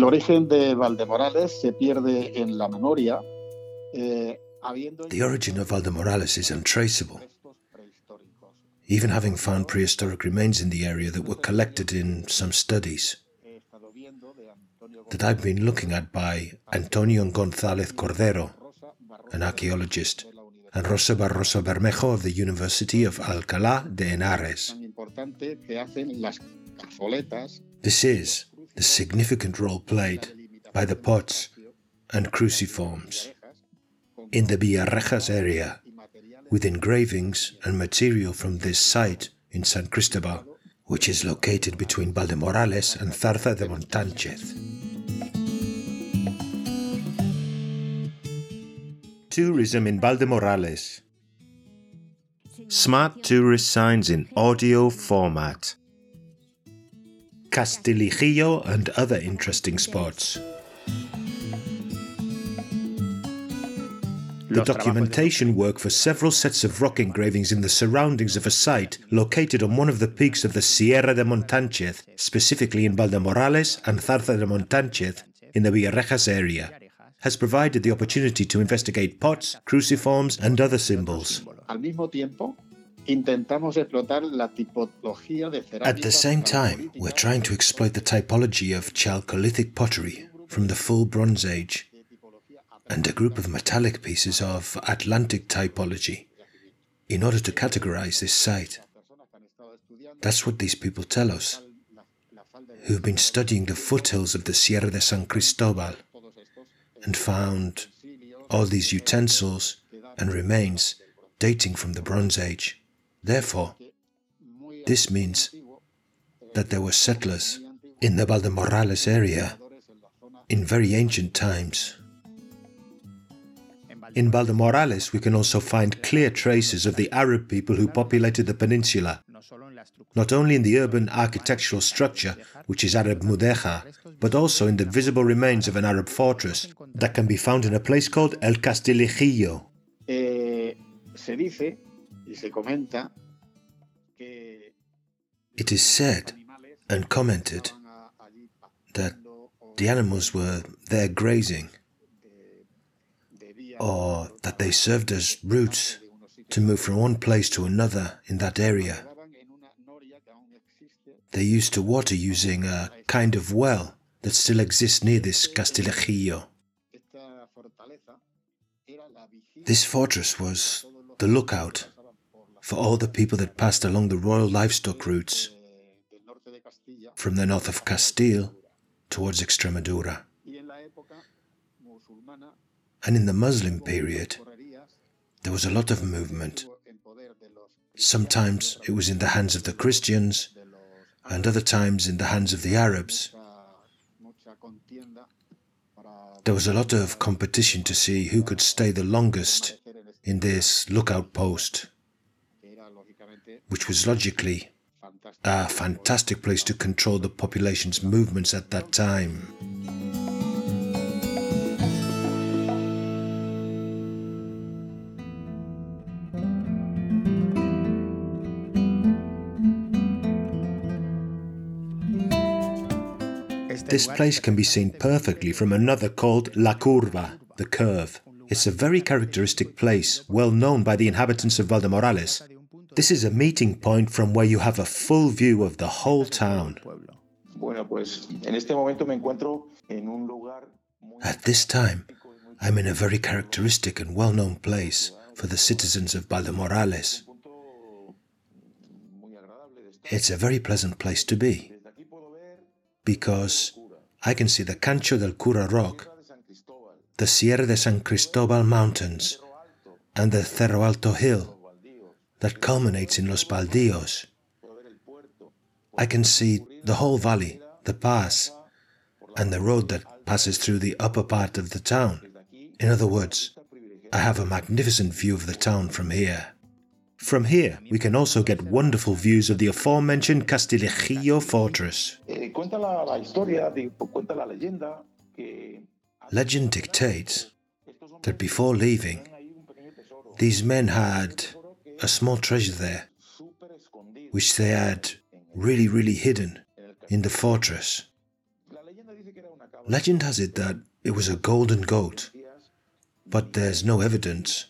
el origen de Valdemorales se pierde en la memoria. Eh, the origin of Valdemorales is untraceable, even having found prehistoric remains in the area that were collected in some studies that I've been looking at by Antonio González Cordero, an archaeologist, and Rosa Barroso Bermejo of the University of Alcalá de Henares. This is the significant role played by the pots and cruciforms in the Villarejas area with engravings and material from this site in San Cristobal, which is located between Valdemorales and Zarza de Montánchez. Tourism in Valdemorales. Smart tourist signs in audio format. Castilijillo and other interesting spots. The documentation work for several sets of rock engravings in the surroundings of a site located on one of the peaks of the Sierra de Montánchez, specifically in Valdemorales and Zarza de Montánchez in the Villarejas area, has provided the opportunity to investigate pots, cruciforms, and other symbols. At the same time, we're trying to exploit the typology of Chalcolithic pottery from the full Bronze Age and a group of metallic pieces of Atlantic typology in order to categorize this site. That's what these people tell us, who've been studying the foothills of the Sierra de San Cristobal and found all these utensils and remains dating from the Bronze Age. Therefore, this means that there were settlers in the Valdemorales area in very ancient times. In Valdemorales, we can also find clear traces of the Arab people who populated the peninsula, not only in the urban architectural structure, which is Arab Mudejar, but also in the visible remains of an Arab fortress that can be found in a place called El Castilijillo. Eh, It is said and commented that the animals were there grazing, or that they served as routes to move from one place to another in that area. They used to water using a kind of well that still exists near this Castilijillo. This fortress was the lookout for all the people that passed along the royal livestock routes from the north of Castile towards Extremadura. And in the Muslim period, there was a lot of movement. Sometimes it was in the hands of the Christians, and other times in the hands of the Arabs. There was a lot of competition to see who could stay the longest in this lookout post, which was logically a fantastic place to control the population's movements at that time. This place can be seen perfectly from another called La Curva, the curve. It's a very characteristic place, well known by the inhabitants of Valdemorales. This is a meeting point from where you have a full view of the whole town. At this time, I'm in a very characteristic and well known place for the citizens of Valdemorales. It's a very pleasant place to be because I can see the Cancho del Cura Rock, the Sierra de San Cristobal Mountains, and the Cerro Alto Hill that culminates in Los Baldios. I can see the whole valley, the pass, and the road that passes through the upper part of the town. In other words, I have a magnificent view of the town from here. From here, we can also get wonderful views of the aforementioned Castilijillo fortress. Legend dictates that before leaving, these men had a small treasure there, which they had really, really hidden in the fortress. Legend has it that it was a golden goat, but there's no evidence,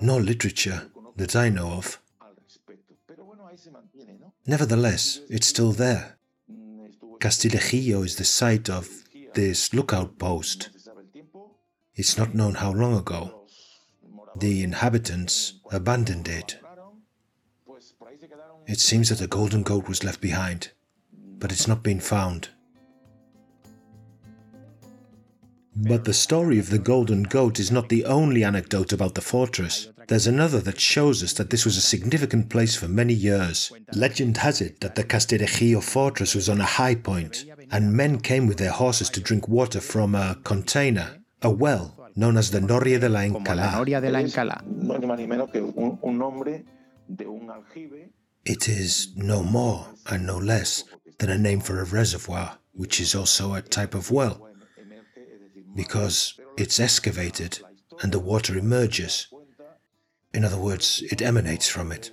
no literature that I know of. Nevertheless, it's still there. Castilijillo is the site of this lookout post. It's not known how long ago. The inhabitants abandoned it. It seems that the golden goat was left behind, but it's not been found. But the story of the golden goat is not the only anecdote about the fortress. There's another that shows us that this was a significant place for many years. Legend has it that the Castilijillo fortress was on a high point, and men came with their horses to drink water from a container, a well, known as the Noria de la Encalá. It is no more and no less than a name for a reservoir, which is also a type of well because it's excavated and the water emerges. In other words, it emanates from it.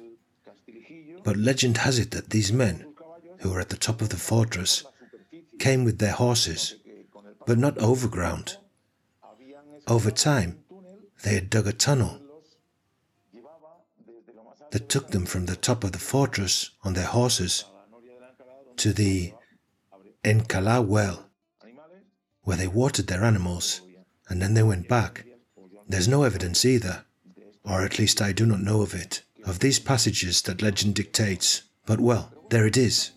But legend has it that these men, who were at the top of the fortress, came with their horses, but not overground. Over time, they had dug a tunnel that took them from the top of the fortress on their horses to the Encalá well where they watered their animals, and then they went back. There's no evidence either, or at least I do not know of it, of these passages that legend dictates, but well, there it is.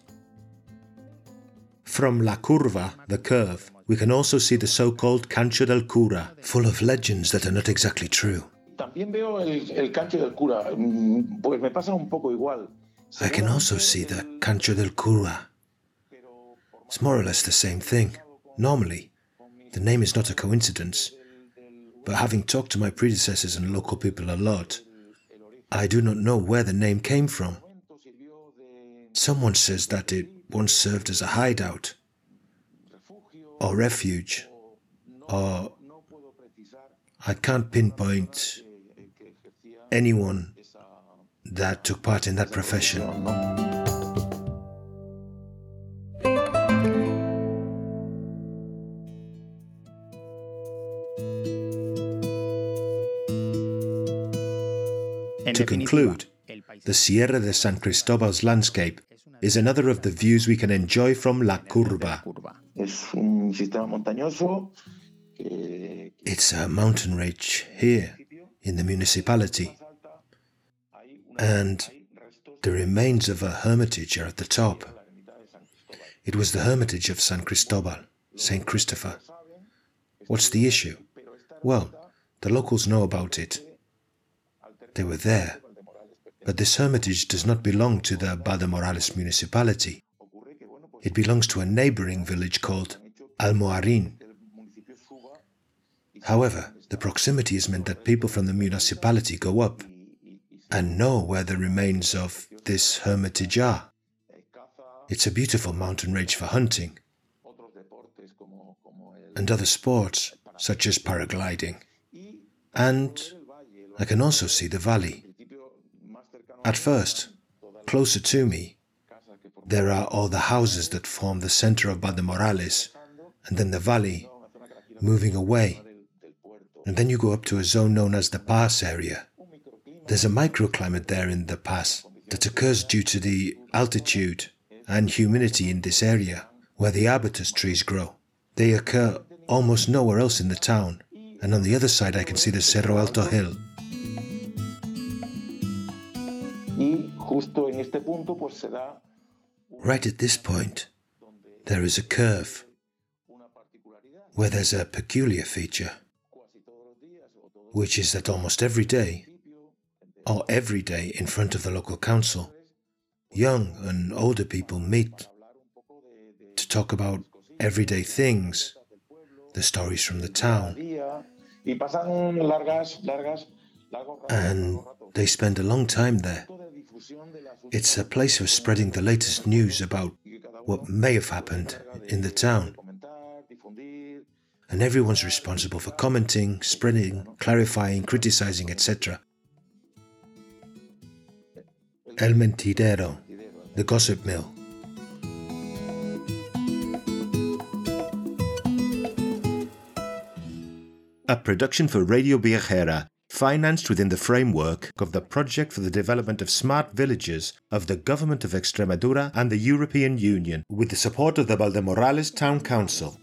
From La Curva, the curve, we can also see the so called Cancho del Cura, full of legends that are not exactly true. Mm, I can also see the Cancho del Cura. It's more or less the same thing. Normally, the name is not a coincidence, but having talked to my predecessors and local people a lot, I do not know where the name came from. Someone says that it once served as a hideout, or refuge, or I can't pinpoint anyone that took part in that profession. To conclude, the Sierra de San Cristobal's landscape is another of the views we can enjoy from La Curva. It's a mountain range here in the municipality, and the remains of a hermitage are at the top. It was the hermitage of San Cristobal, Saint Christopher. What's the issue? Well, the locals know about it they were there. But this hermitage does not belong to the Valdemorales municipality. It belongs to a neighboring village called Almoharin. However, the proximity has meant that people from the municipality go up and know where the remains of this hermitage are. It's a beautiful mountain range for hunting and other sports such as paragliding and I can also see the valley. At first, closer to me, there are all the houses that form the center of Valdemorales, and then the valley, moving away. And then you go up to a zone known as the Pass area. There's a microclimate there in the Pass that occurs due to the altitude and humidity in this area, where the arbutus trees grow. They occur almost nowhere else in the town, and on the other side I can see the Cerro Alto Hill, Right at this point, there is a curve where there's a peculiar feature, which is that almost every day, or every day in front of the local council, young and older people meet to talk about everyday things, the stories from the town. And they spend a long time there. It's a place of spreading the latest news about what may have happened in the town. And everyone's responsible for commenting, spreading, clarifying, criticizing, etc. El Mentidero, the gossip mill. A production for Radio Viajera financed within the framework of the Project for the Development of Smart Villages of the Government of Extremadura and the European Union, with the support of the Valdemorales Town Council.